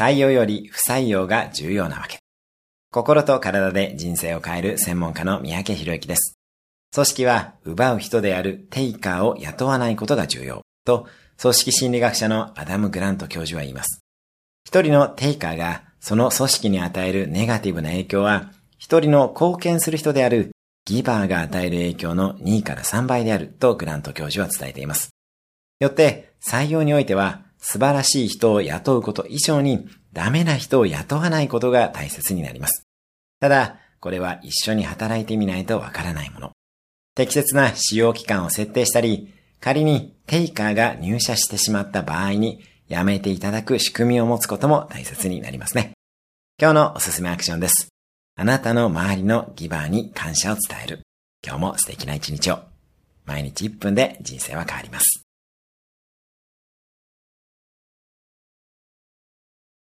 採用より不採用が重要なわけ。心と体で人生を変える専門家の三宅博之です。組織は奪う人であるテイカーを雇わないことが重要と組織心理学者のアダム・グラント教授は言います。一人のテイカーがその組織に与えるネガティブな影響は一人の貢献する人であるギバーが与える影響の2から3倍であるとグラント教授は伝えています。よって採用においては素晴らしい人を雇うこと以上にダメな人を雇わないことが大切になります。ただ、これは一緒に働いてみないとわからないもの。適切な使用期間を設定したり、仮にテイカーが入社してしまった場合にやめていただく仕組みを持つことも大切になりますね。今日のおすすめアクションです。あなたの周りのギバーに感謝を伝える。今日も素敵な一日を。毎日1分で人生は変わります。